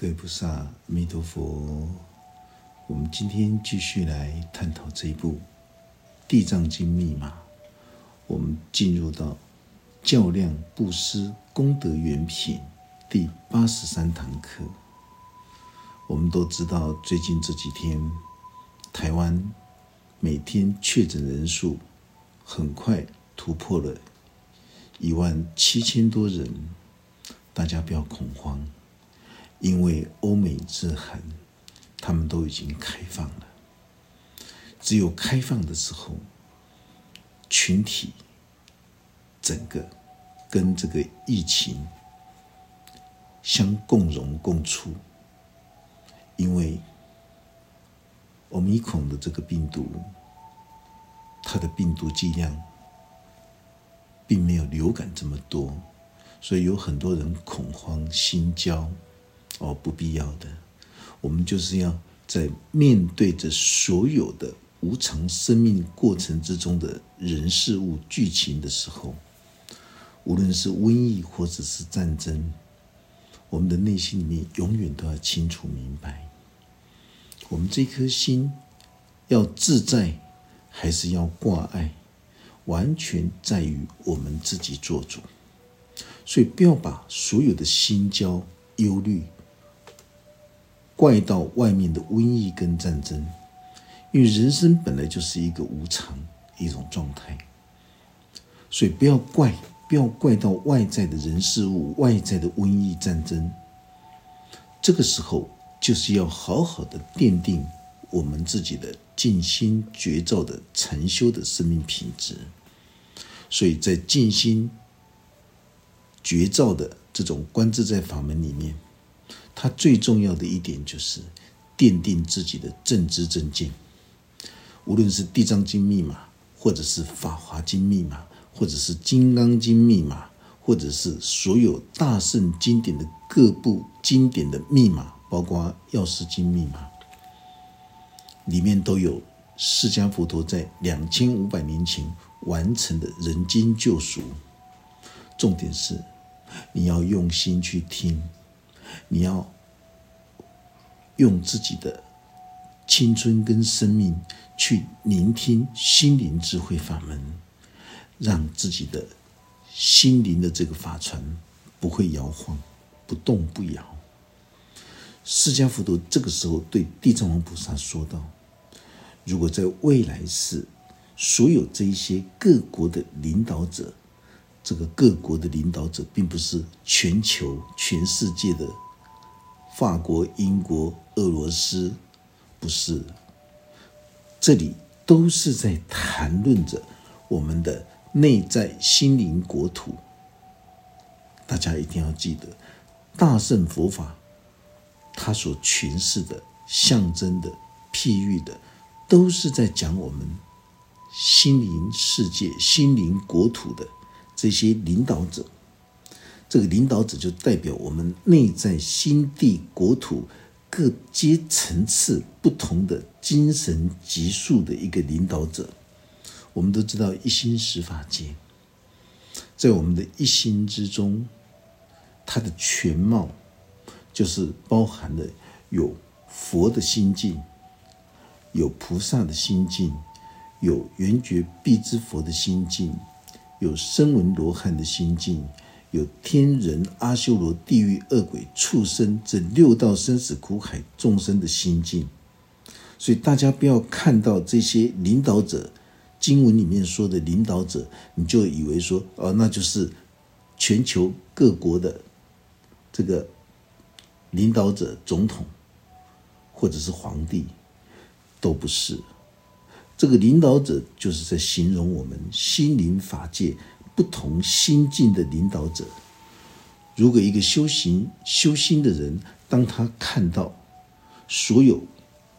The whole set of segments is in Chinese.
各位菩萨，弥陀佛。我们今天继续来探讨这一部《地藏经》密码。我们进入到较量布施功德原品第八十三堂课。我们都知道，最近这几天，台湾每天确诊人数很快突破了一万七千多人。大家不要恐慌。因为欧美日韩，他们都已经开放了。只有开放的时候，群体整个跟这个疫情相共荣共处。因为欧米孔的这个病毒，它的病毒剂量并没有流感这么多，所以有很多人恐慌心焦。哦，不必要的。我们就是要在面对着所有的无常生命过程之中的人事物剧情的时候，无论是瘟疫或者是战争，我们的内心里面永远都要清楚明白，我们这颗心要自在还是要挂碍，完全在于我们自己做主。所以不要把所有的心焦忧虑。怪到外面的瘟疫跟战争，因为人生本来就是一个无常一种状态，所以不要怪，不要怪到外在的人事物、外在的瘟疫战争。这个时候就是要好好的奠定我们自己的静心觉照的禅修的生命品质。所以在静心觉照的这种观自在法门里面。它最重要的一点就是奠定自己的正知正见。无论是《地藏经》密码，或者是《法华经》密码，或者是《金刚经》密码，或者是所有大圣经典的各部经典的密码，包括《药师经》密码，里面都有释迦佛陀在两千五百年前完成的人间救赎。重点是你要用心去听。你要用自己的青春跟生命去聆听心灵智慧法门，让自己的心灵的这个法船不会摇晃，不动不摇。释迦佛陀这个时候对地藏王菩萨说道：“如果在未来世，所有这一些各国的领导者，这个各国的领导者，并不是全球全世界的。”法国、英国、俄罗斯，不是，这里都是在谈论着我们的内在心灵国土。大家一定要记得，大圣佛法，它所诠释的、象征的、譬喻的，都是在讲我们心灵世界、心灵国土的这些领导者。这个领导者就代表我们内在心地国土各阶层次不同的精神级数的一个领导者。我们都知道一心十法界，在我们的一心之中，它的全貌就是包含了有佛的心境，有菩萨的心境，有圆觉必之佛的心境，有声闻罗汉的心境。有天人、阿修罗、地狱、恶鬼、畜生这六道生死苦海众生的心境，所以大家不要看到这些领导者经文里面说的领导者，你就以为说哦，那就是全球各国的这个领导者、总统或者是皇帝，都不是。这个领导者就是在形容我们心灵法界。不同心境的领导者，如果一个修行修心的人，当他看到所有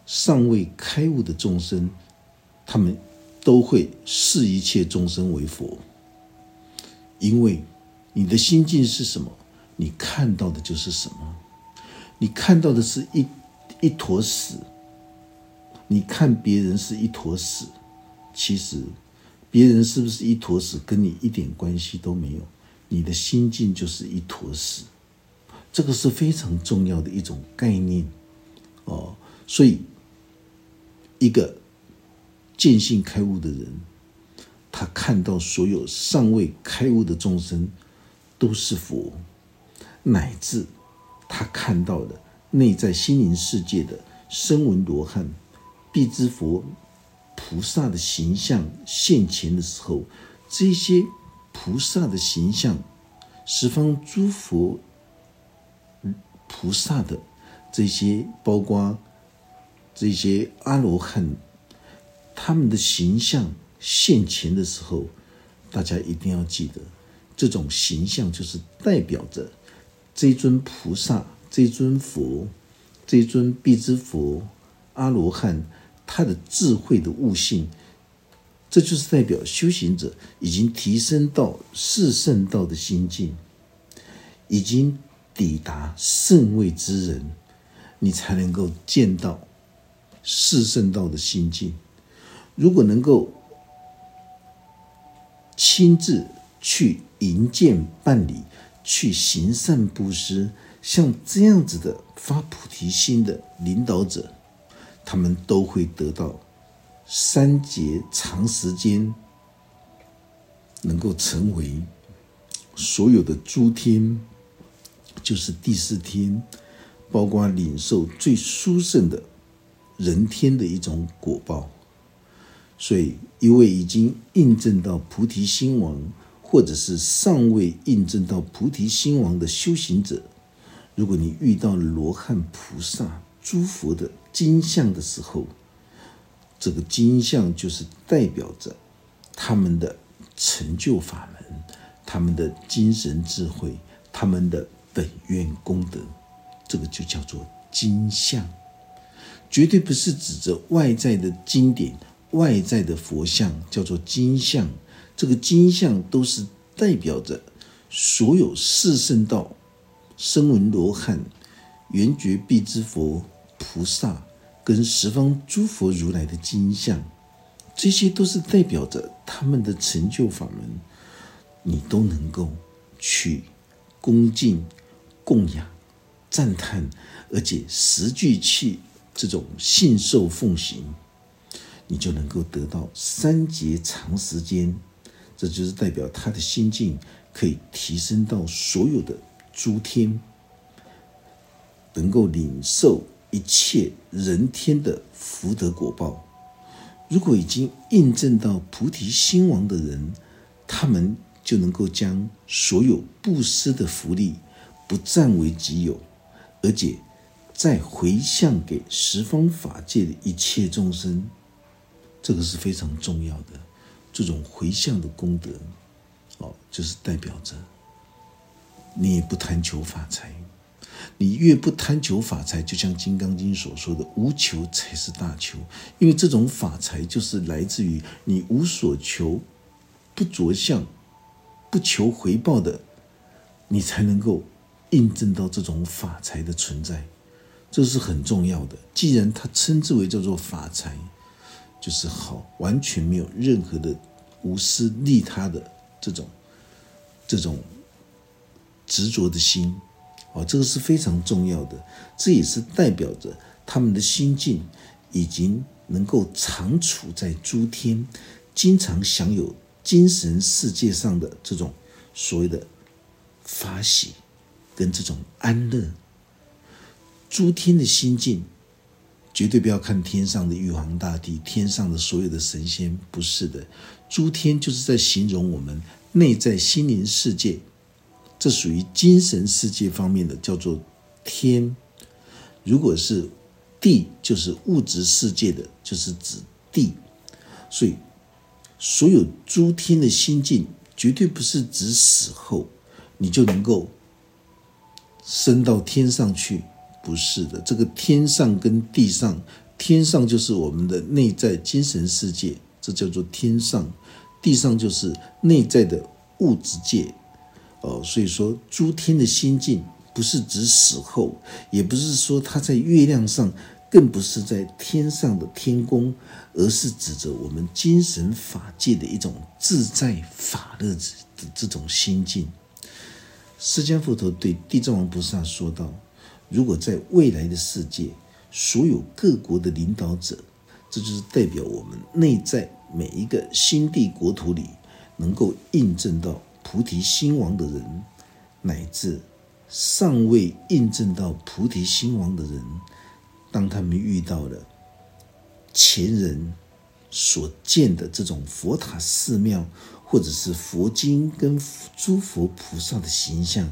尚未开悟的众生，他们都会视一切众生为佛，因为你的心境是什么，你看到的就是什么。你看到的是一一坨屎，你看别人是一坨屎，其实。别人是不是一坨屎，跟你一点关系都没有。你的心境就是一坨屎，这个是非常重要的一种概念哦。所以，一个见性开悟的人，他看到所有尚未开悟的众生都是佛，乃至他看到的内在心灵世界的声闻罗汉、必知佛、菩萨的形象现前的时候，这些菩萨的形象。十方诸佛、菩萨的这些，包括这些阿罗汉，他们的形象现前的时候，大家一定要记得，这种形象就是代表着这尊菩萨、这尊佛、这尊必之佛、阿罗汉，他的智慧的悟性。这就是代表修行者已经提升到四圣道的心境，已经抵达圣位之人，你才能够见到四圣道的心境。如果能够亲自去迎见、办理、去行善布施，像这样子的发菩提心的领导者，他们都会得到。三劫长时间能够成为所有的诸天，就是第四天，包括领受最殊胜的人天的一种果报。所以，一位已经印证到菩提心王，或者是尚未印证到菩提心王的修行者，如果你遇到罗汉、菩萨、诸佛的金像的时候，这个金像就是代表着他们的成就法门，他们的精神智慧，他们的本愿功德，这个就叫做金像，绝对不是指着外在的经典、外在的佛像，叫做金像。这个金像都是代表着所有四圣道、声闻罗汉、圆觉必之佛、菩萨。跟十方诸佛如来的金像，这些都是代表着他们的成就法门，你都能够去恭敬、供养、赞叹，而且实际去这种信受奉行，你就能够得到三劫长时间。这就是代表他的心境可以提升到所有的诸天，能够领受。一切人天的福德果报，如果已经印证到菩提心王的人，他们就能够将所有布施的福利不占为己有，而且再回向给十方法界的一切众生。这个是非常重要的，这种回向的功德，哦，就是代表着你也不贪求发财。你越不贪求法财，就像《金刚经》所说的“无求才是大求”，因为这种法财就是来自于你无所求、不着相、不求回报的，你才能够印证到这种法财的存在，这是很重要的。既然它称之为叫做法财，就是好，完全没有任何的无私利他的这种这种执着的心。哦，这个是非常重要的，这也是代表着他们的心境已经能够常处在诸天，经常享有精神世界上的这种所谓的法喜跟这种安乐。诸天的心境，绝对不要看天上的玉皇大帝，天上的所有的神仙，不是的，诸天就是在形容我们内在心灵世界。这属于精神世界方面的，叫做天；如果是地，就是物质世界的，就是指地。所以，所有诸天的心境，绝对不是指死后你就能够升到天上去，不是的。这个天上跟地上，天上就是我们的内在精神世界，这叫做天上；地上就是内在的物质界。哦，所以说诸天的心境不是指死后，也不是说他在月亮上，更不是在天上的天宫，而是指着我们精神法界的一种自在法乐的这种心境。释迦佛陀对地藏王菩萨说道：“如果在未来的世界，所有各国的领导者，这就是代表我们内在每一个心地国土里，能够印证到菩提心王的人，乃至尚未印证到菩提心王的人，当他们遇到了前人所建的这种佛塔寺庙。”或者是佛经跟诸佛菩萨的形象，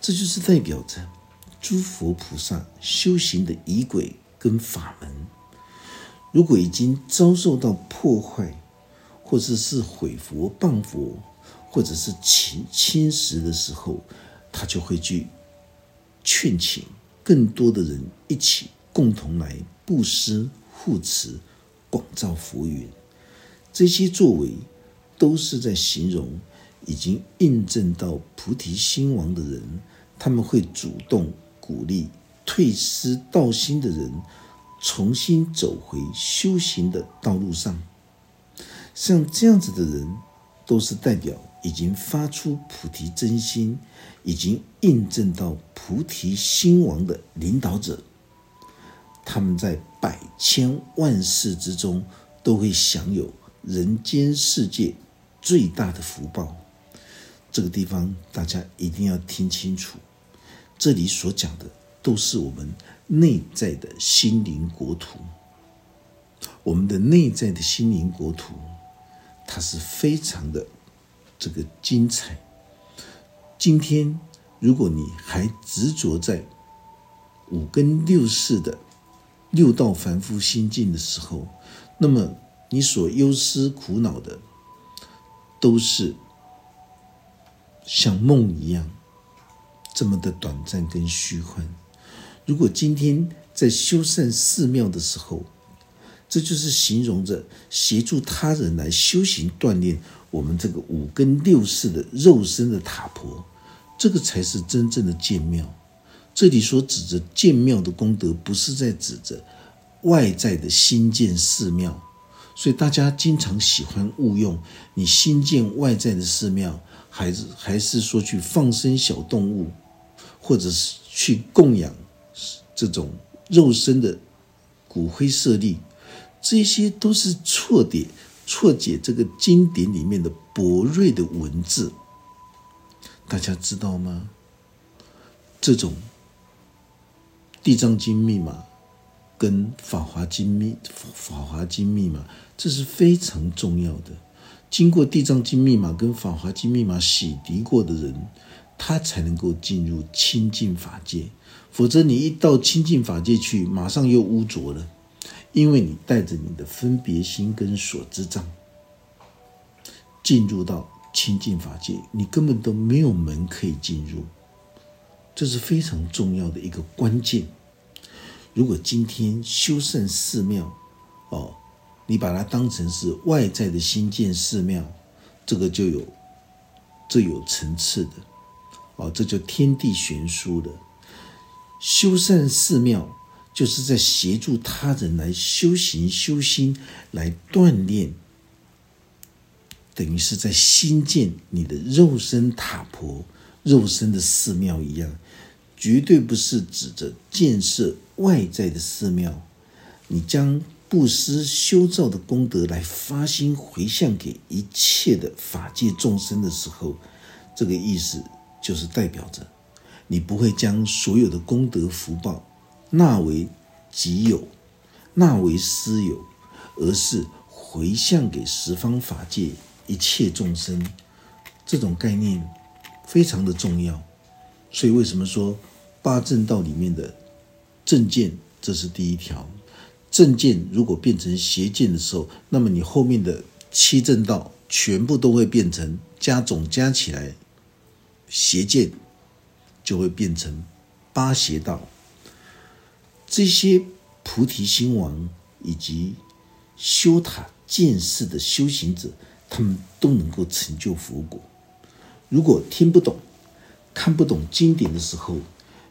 这就是代表着诸佛菩萨修行的仪轨跟法门。如果已经遭受到破坏，或者是毁佛谤佛，或者是侵侵蚀的时候，他就会去劝请更多的人一起共同来布施护持，广造浮云。这些作为。都是在形容已经印证到菩提心王的人，他们会主动鼓励退失道心的人重新走回修行的道路上。像这样子的人，都是代表已经发出菩提真心，已经印证到菩提心王的领导者。他们在百千万世之中，都会享有人间世界。最大的福报，这个地方大家一定要听清楚。这里所讲的都是我们内在的心灵国土，我们的内在的心灵国土，它是非常的这个精彩。今天，如果你还执着在五根六识的六道凡夫心境的时候，那么你所忧思苦恼的。都是像梦一样这么的短暂跟虚幻。如果今天在修缮寺庙的时候，这就是形容着协助他人来修行锻炼我们这个五根六识的肉身的塔婆，这个才是真正的建庙。这里所指着建庙的功德，不是在指着外在的新建寺庙。所以大家经常喜欢误用你新建外在的寺庙，还是还是说去放生小动物，或者是去供养这种肉身的骨灰舍利，这些都是错点错解这个经典里面的博瑞的文字。大家知道吗？这种《地藏经》密码。跟《法华经》密《法华经》密码，这是非常重要的。经过《地藏经》密码跟《法华经》密码洗涤过的人，他才能够进入清净法界。否则，你一到清净法界去，马上又污浊了，因为你带着你的分别心跟所知障进入到清净法界，你根本都没有门可以进入。这是非常重要的一个关键。如果今天修缮寺庙，哦，你把它当成是外在的新建寺庙，这个就有这有层次的，哦，这就天地悬殊的。修缮寺庙就是在协助他人来修行修心，来锻炼，等于是在新建你的肉身塔婆、肉身的寺庙一样。绝对不是指着建设外在的寺庙，你将布施修造的功德来发心回向给一切的法界众生的时候，这个意思就是代表着你不会将所有的功德福报纳为己有、纳为私有，而是回向给十方法界一切众生。这种概念非常的重要，所以为什么说？八正道里面的正见，这是第一条。正见如果变成邪见的时候，那么你后面的七正道全部都会变成加总加起来，邪见就会变成八邪道。这些菩提心王以及修塔建寺的修行者，他们都能够成就佛果。如果听不懂、看不懂经典的时候，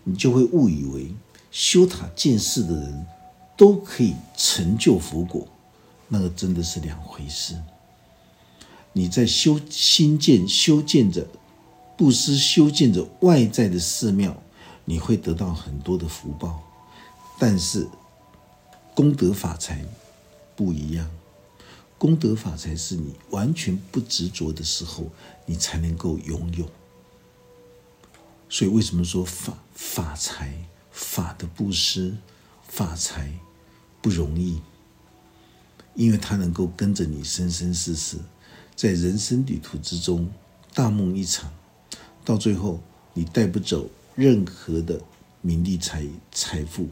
你就会误以为修塔建寺的人都可以成就佛果，那个真的是两回事。你在修新建、修建着布施修建着外在的寺庙，你会得到很多的福报。但是功德法财不一样，功德法财是你完全不执着的时候，你才能够拥有。所以为什么说法法财法的布施法财不容易？因为它能够跟着你生生世世，在人生旅途之中大梦一场。到最后，你带不走任何的名利财财富，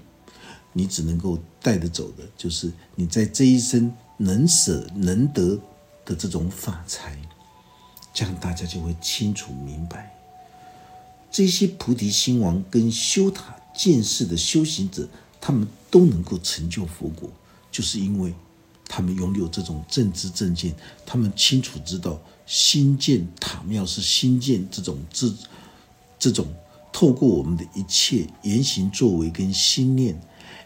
你只能够带得走的，就是你在这一生能舍能得的这种法财。这样大家就会清楚明白，这些菩提心王跟修塔见世的修行者，他们都能够成就佛果，就是因为他们拥有这种正知正见，他们清楚知道。新建塔庙是新建这种这这种透过我们的一切言行作为跟心念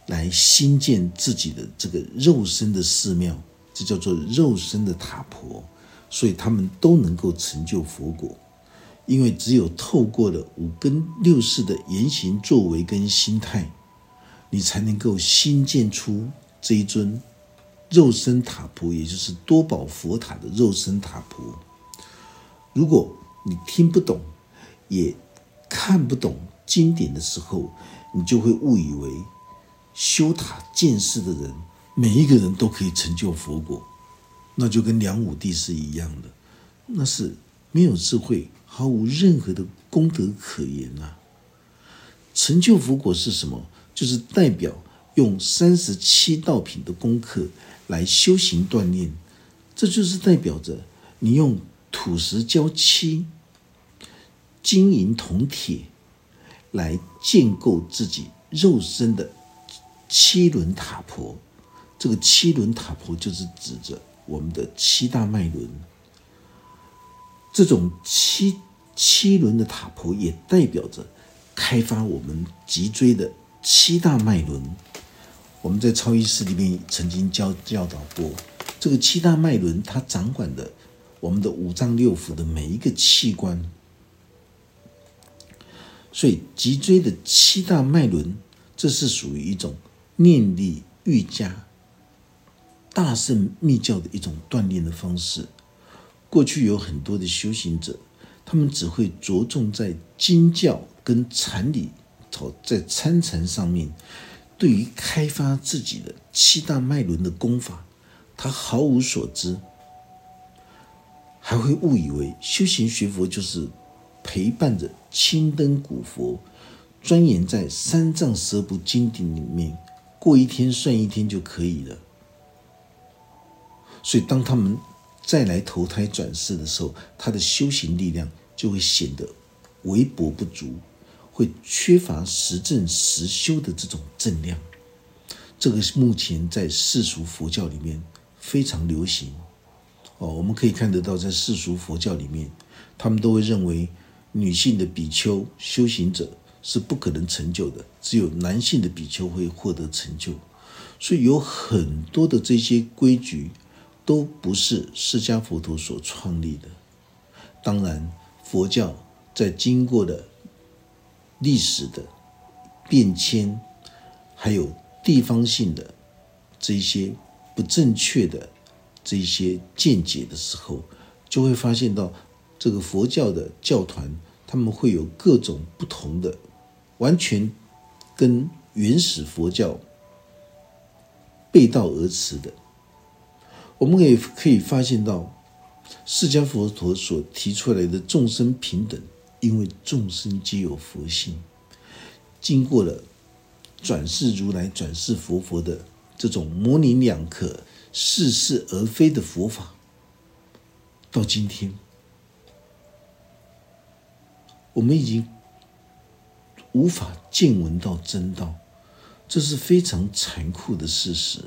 来新建自己的这个肉身的寺庙，这叫做肉身的塔婆，所以他们都能够成就佛果，因为只有透过了五根六识的言行作为跟心态，你才能够新建出这一尊肉身塔婆，也就是多宝佛塔的肉身塔婆。如果你听不懂，也看不懂经典的时候，你就会误以为修塔见世的人，每一个人都可以成就佛果，那就跟梁武帝是一样的，那是没有智慧，毫无任何的功德可言呐。成就佛果是什么？就是代表用三十七道品的功课来修行锻炼，这就是代表着你用。土石胶漆、金银铜铁，来建构自己肉身的七轮塔婆。这个七轮塔婆就是指着我们的七大脉轮。这种七七轮的塔婆也代表着开发我们脊椎的七大脉轮。我们在超医师里面曾经教教导过，这个七大脉轮它掌管的。我们的五脏六腑的每一个器官，所以脊椎的七大脉轮，这是属于一种念力愈加、大圣密教的一种锻炼的方式。过去有很多的修行者，他们只会着重在经教跟禅理，在参禅上面，对于开发自己的七大脉轮的功法，他毫无所知。还会误以为修行学佛就是陪伴着青灯古佛，钻研在三藏十部经典里面，过一天算一天就可以了。所以，当他们再来投胎转世的时候，他的修行力量就会显得微薄不足，会缺乏实证实修的这种正量。这个是目前在世俗佛教里面非常流行。哦，我们可以看得到，在世俗佛教里面，他们都会认为女性的比丘修行者是不可能成就的，只有男性的比丘会获得成就。所以有很多的这些规矩都不是释迦佛陀所创立的。当然，佛教在经过的历史的变迁，还有地方性的这些不正确的。这些见解的时候，就会发现到这个佛教的教团，他们会有各种不同的，完全跟原始佛教背道而驰的。我们也可以发现到，释迦佛陀所提出来的众生平等，因为众生皆有佛性，经过了转世如来、转世佛佛的这种模棱两可。似是而非的佛法，到今天，我们已经无法见闻到真道，这是非常残酷的事实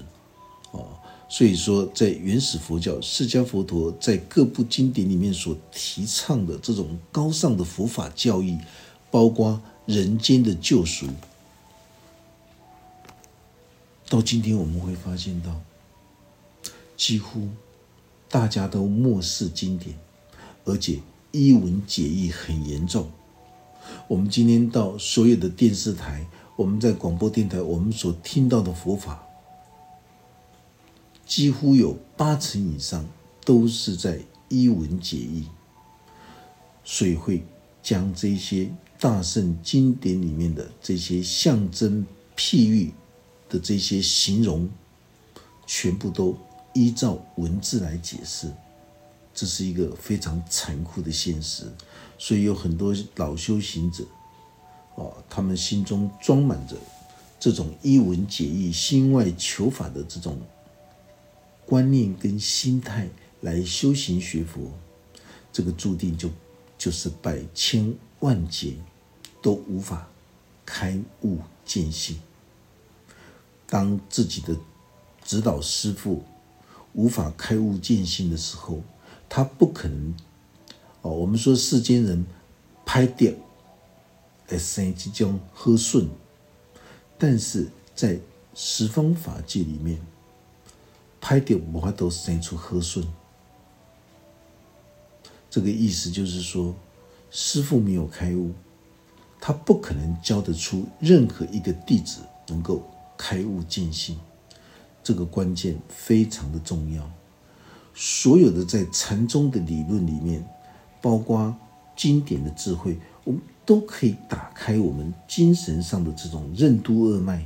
哦。所以说，在原始佛教，释迦佛陀在各部经典里面所提倡的这种高尚的佛法教义，包括人间的救赎，到今天我们会发现到。几乎大家都漠视经典，而且一文解义很严重。我们今天到所有的电视台，我们在广播电台，我们所听到的佛法，几乎有八成以上都是在一文解义，所以会将这些大圣经典里面的这些象征譬喻的这些形容，全部都依照文字来解释。这是一个非常残酷的现实，所以有很多老修行者，哦，他们心中装满着这种一文解义、心外求法的这种观念跟心态来修行学佛，这个注定就就是百千万劫都无法开悟见性。当自己的指导师父无法开悟见性的时候，他不可能我们说世间人拍掉来生即将喝顺，但是在十方法界里面，拍掉无法都生出喝顺。这个意思就是说，师父没有开悟，他不可能教得出任何一个弟子能够开悟见性。这个关键非常的重要。所有的在禅宗的理论里面，包括经典的智慧，我们都可以打开我们精神上的这种任督二脉。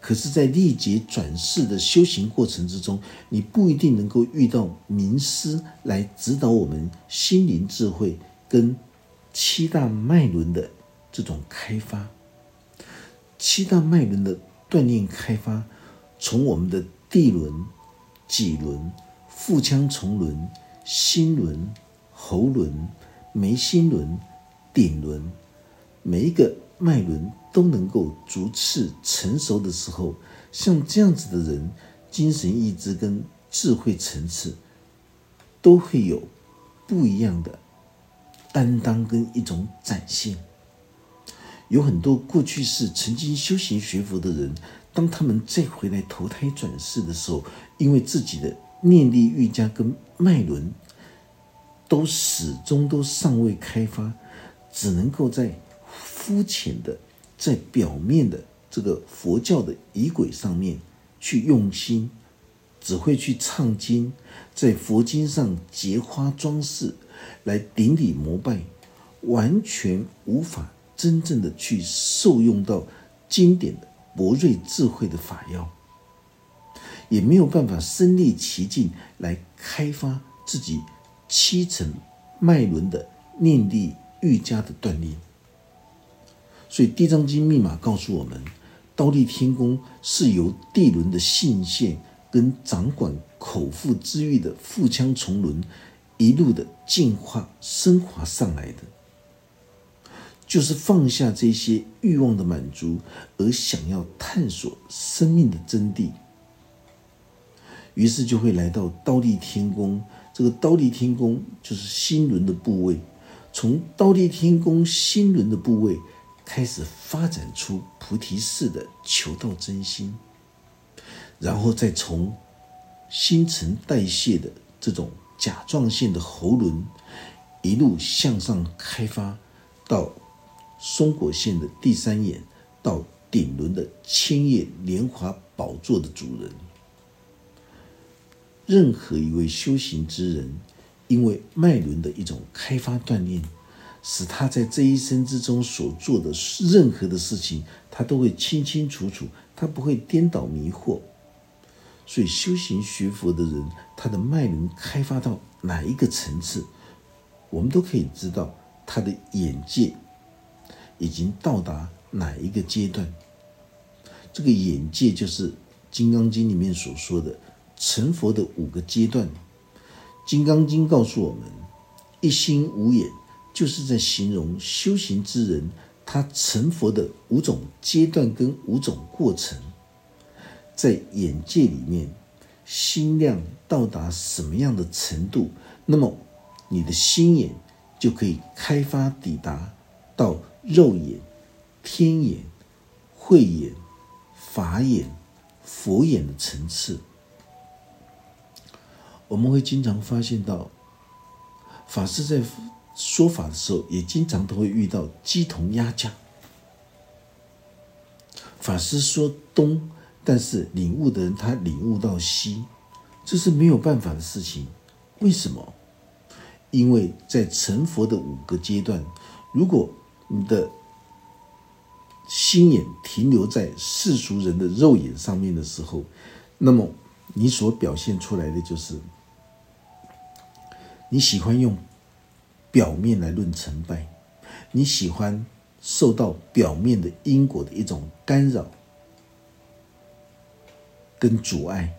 可是，在历劫转世的修行过程之中，你不一定能够遇到名师来指导我们心灵智慧跟七大脉轮的这种开发。七大脉轮的锻炼开发，从我们的地轮、脊轮。腹腔重轮、心轮、喉轮、眉心轮、顶轮，每一个脉轮都能够逐次成熟的时候，像这样子的人，精神意志跟智慧层次都会有不一样的担当跟一种展现。有很多过去是曾经修行学佛的人，当他们再回来投胎转世的时候，因为自己的。念力愈加跟脉轮都始终都尚未开发，只能够在肤浅的、在表面的这个佛教的仪轨上面去用心，只会去唱经，在佛经上结花装饰，来顶礼膜拜，完全无法真正的去受用到经典的博瑞智慧的法药。也没有办法身历其境来开发自己七层脉轮的念力愈加的锻炼，所以《地藏经》密码告诉我们，刀立天宫是由地轮的性线跟掌管口腹之欲的腹腔重轮一路的进化升华上来的，就是放下这些欲望的满足，而想要探索生命的真谛。于是就会来到刀立天宫，这个刀立天宫就是心轮的部位，从刀立天宫心轮的部位开始发展出菩提式的求道真心，然后再从新陈代谢的这种甲状腺的喉轮一路向上开发，到松果腺的第三眼，到顶轮的千叶莲华宝座的主人。任何一位修行之人，因为脉轮的一种开发锻炼，使他在这一生之中所做的任何的事情，他都会清清楚楚，他不会颠倒迷惑。所以修行学佛的人，他的脉轮开发到哪一个层次，我们都可以知道他的眼界已经到达哪一个阶段。这个眼界就是《金刚经》里面所说的。成佛的五个阶段，《金刚经》告诉我们：一心无眼，就是在形容修行之人他成佛的五种阶段跟五种过程。在眼界里面，心量到达什么样的程度，那么你的心眼就可以开发抵达到肉眼、天眼、慧眼、法眼、佛眼的层次。我们会经常发现到，法师在说法的时候，也经常都会遇到鸡同鸭讲。法师说东，但是领悟的人他领悟到西，这是没有办法的事情。为什么？因为在成佛的五个阶段，如果你的心眼停留在世俗人的肉眼上面的时候，那么你所表现出来的就是你喜欢用表面来论成败，你喜欢受到表面的因果的一种干扰跟阻碍。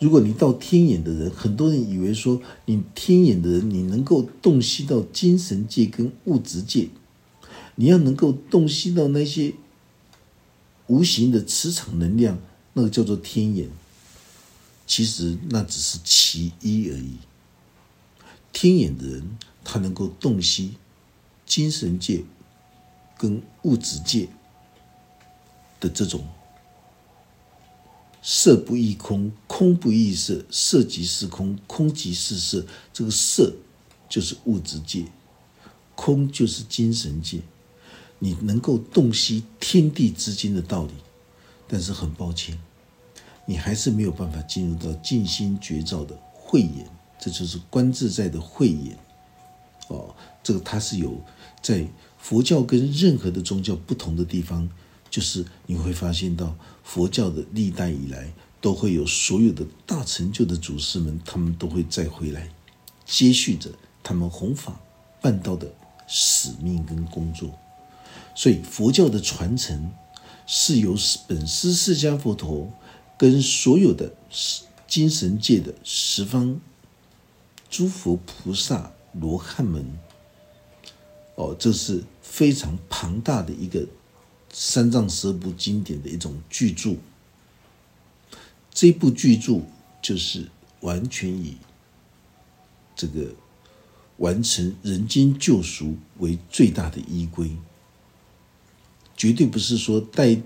如果你到天眼的人，很多人以为说你天眼的人，你能够洞悉到精神界跟物质界，你要能够洞悉到那些无形的磁场能量，那个叫做天眼。其实那只是其一而已。天眼的人，他能够洞悉精神界跟物质界的这种。色不异空，空不异色，色即是空，空即是色。这个色就是物质界，空就是精神界。你能够洞悉天地之间的道理，但是很抱歉，你还是没有办法进入到静心觉照的慧眼。这就是观自在的慧眼。哦，这个它是有在佛教跟任何的宗教不同的地方。就是你会发现到佛教的历代以来，都会有所有的大成就的祖师们，他们都会再回来，接续着他们弘法办道的使命跟工作。所以佛教的传承是由本师释迦佛陀跟所有的精神界的十方诸佛菩萨罗汉们，哦，这是非常庞大的一个。三藏十二部经典的一种巨著，这部巨著就是完全以这个完成人间救赎为最大的依归，绝对不是说代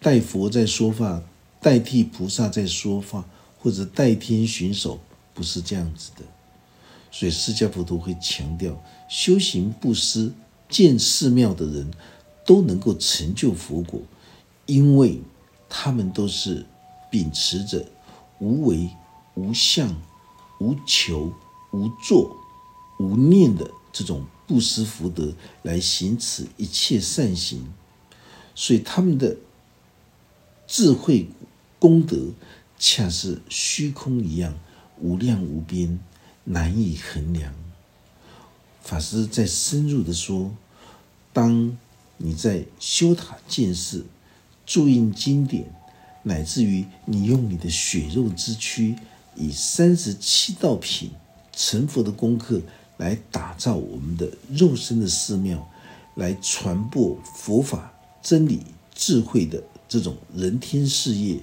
代佛在说法，代替菩萨在说法，或者代天巡守，不是这样子的。所以释迦佛陀会强调，修行布施、建寺庙的人。都能够成就佛果，因为他们都是秉持着无为、无相、无求、无作、无念的这种布施福德来行此一切善行，所以他们的智慧功德恰是虚空一样无量无边，难以衡量。法师在深入的说，当。你在修塔建寺、注印经典，乃至于你用你的血肉之躯，以三十七道品成佛的功课来打造我们的肉身的寺庙，来传播佛法真理智慧的这种人天事业，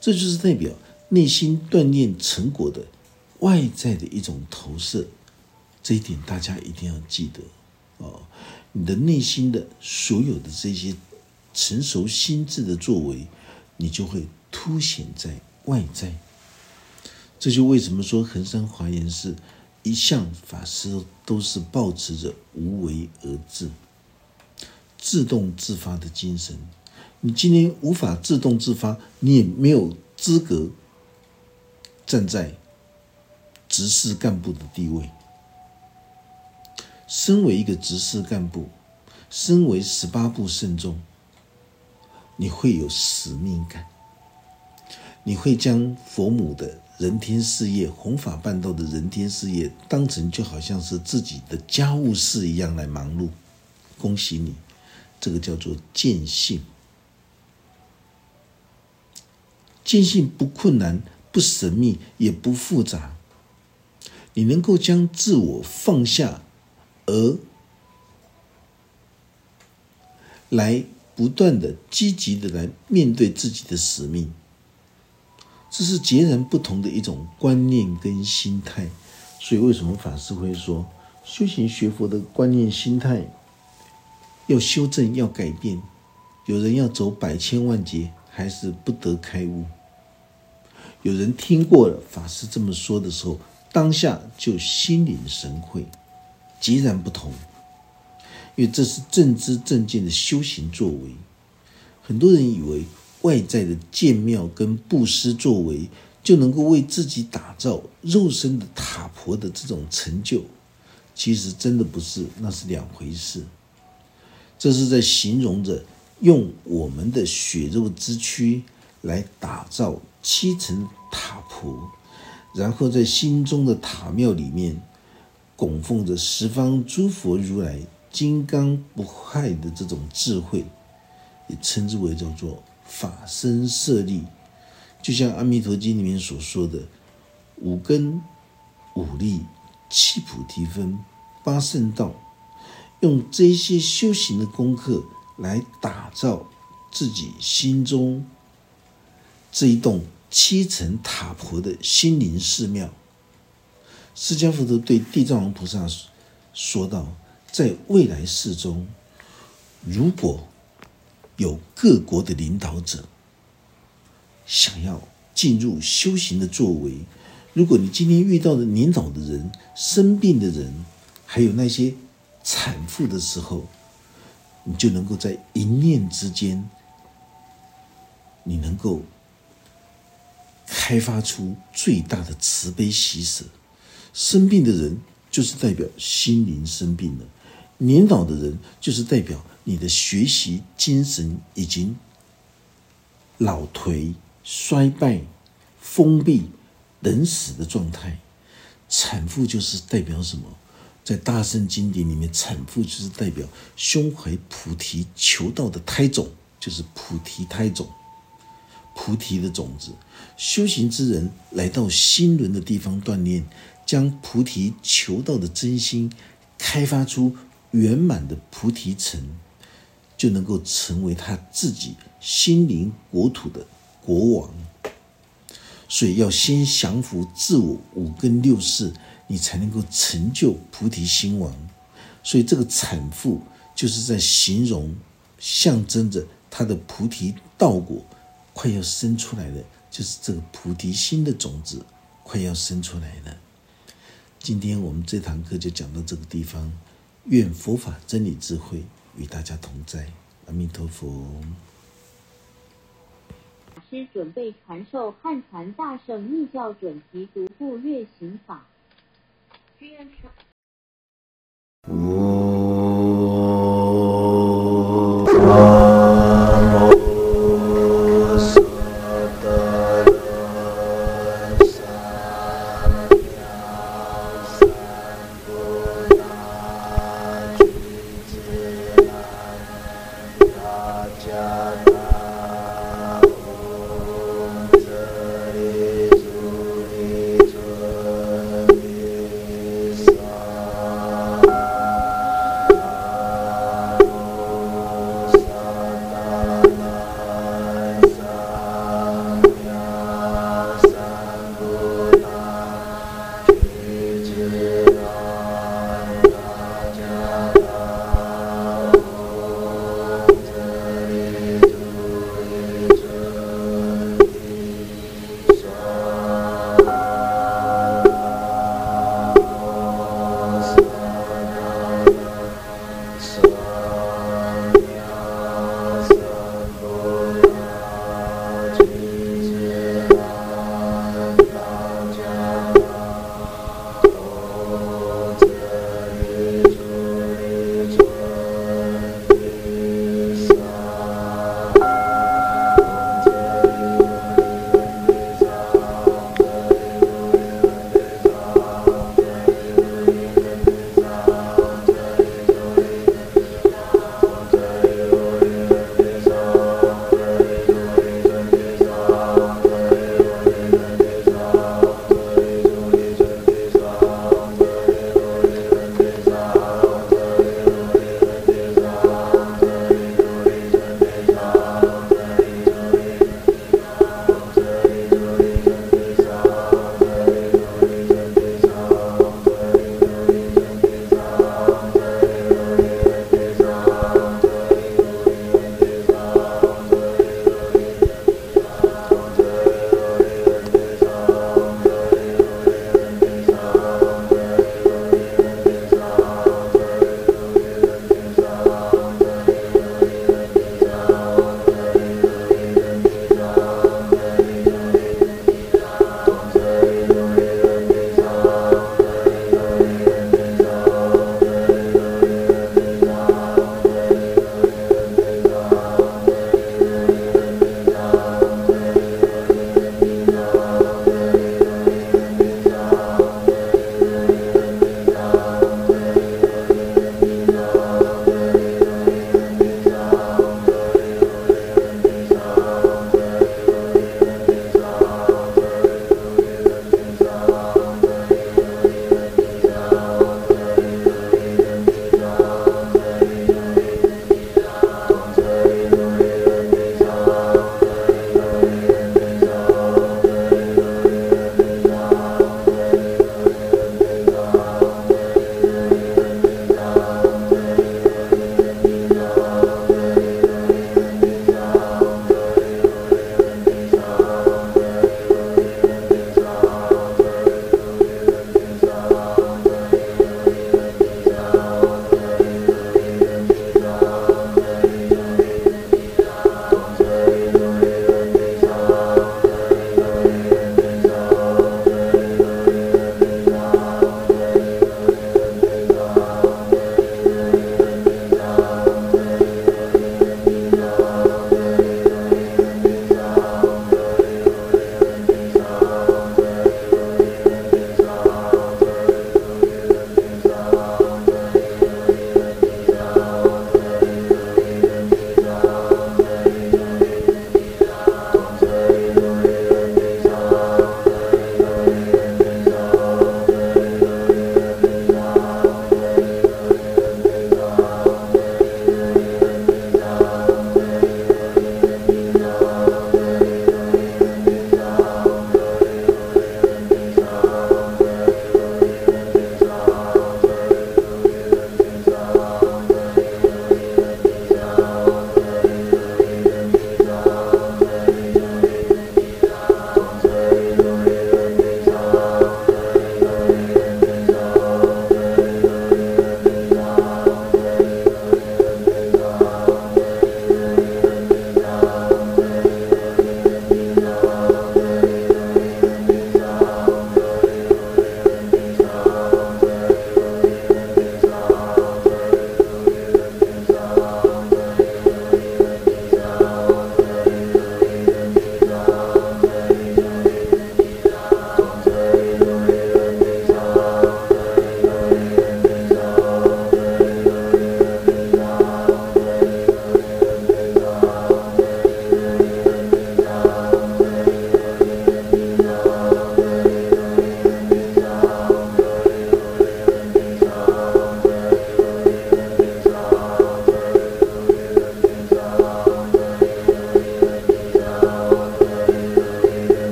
这就是代表内心锻炼成果的外在的一种投射。这一点大家一定要记得哦。你的内心的所有的这些成熟心智的作为，你就会凸显在外在。这就为什么说恒山华严是一向法师都是保持着无为而治、自动自发的精神。你今天无法自动自发，你也没有资格站在执事干部的地位。身为一个执事干部，身为十八部圣众，你会有使命感，你会将佛母的人天事业、弘法办道的人天事业当成就好像是自己的家务事一样来忙碌。恭喜你，这个叫做见性。见性不困难、不神秘、也不复杂，你能够将自我放下。而来不断的积极的来面对自己的使命，这是截然不同的一种观念跟心态。所以，为什么法师会说修行学佛的观念心态要修正、要改变？有人要走百千万劫，还是不得开悟？有人听过了法师这么说的时候，当下就心领神会。截然不同，因为这是正知正见的修行作为。很多人以为外在的建庙跟布施作为就能够为自己打造肉身的塔婆的这种成就，其实真的不是，那是两回事。这是在形容着用我们的血肉之躯来打造七层塔婆，然后在心中的塔庙里面供奉着十方诸佛如来金刚不坏的这种智慧。也称之为叫做法身舍利，就像《阿弥陀经》里面所说的五根、五力、七菩提分、八圣道，用这些修行的功课来打造自己心中这一栋七层塔婆的心灵寺庙。释迦佛陀对地藏王菩萨说道：“在未来世中，如果……”有各国的领导者想要进入修行的作为，如果你今天遇到的年老的人、生病的人，还有那些产妇的时候，你就能够在一念之间，你能够开发出最大的慈悲喜舍。生病的人就是代表心灵生病了，年老的人就是代表。你的学习精神已经老颓、衰败、封闭、等死的状态。产妇就是代表什么？在大圣经典里面，产妇就是代表胸怀菩提求道的胎种，就是菩提胎种，菩提的种子。修行之人来到心轮的地方锻炼，将菩提求道的真心开发出圆满的菩提城。就能够成为他自己心灵国土的国王，所以要先降服自我五根六识，你才能够成就菩提心王。所以这个产妇就是在形容，象征着他的菩提道果快要生出来了，就是这个菩提心的种子快要生出来了。今天我们这堂课就讲到这个地方，愿佛法真理智慧。与大家同在，阿弥陀佛。师准备传授汉传大圣密教准提独步月行法。